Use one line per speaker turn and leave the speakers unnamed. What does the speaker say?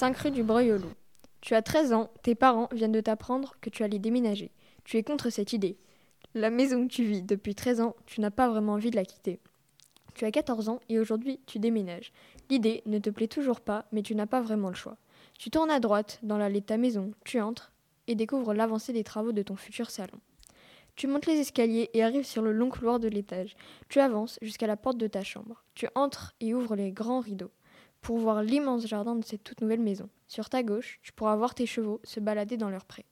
5 rue du Breuil au Loup. Tu as 13 ans, tes parents viennent de t'apprendre que tu allais déménager. Tu es contre cette idée. La maison où tu vis depuis 13 ans, tu n'as pas vraiment envie de la quitter. Tu as 14 ans et aujourd'hui tu déménages. L'idée ne te plaît toujours pas, mais tu n'as pas vraiment le choix. Tu tournes à droite dans l'allée de ta maison, tu entres et découvres l'avancée des travaux de ton futur salon. Tu montes les escaliers et arrives sur le long couloir de l'étage. Tu avances jusqu'à la porte de ta chambre. Tu entres et ouvres les grands rideaux pour voir l'immense jardin de cette toute nouvelle maison. Sur ta gauche, tu pourras voir tes chevaux se balader dans leur pré.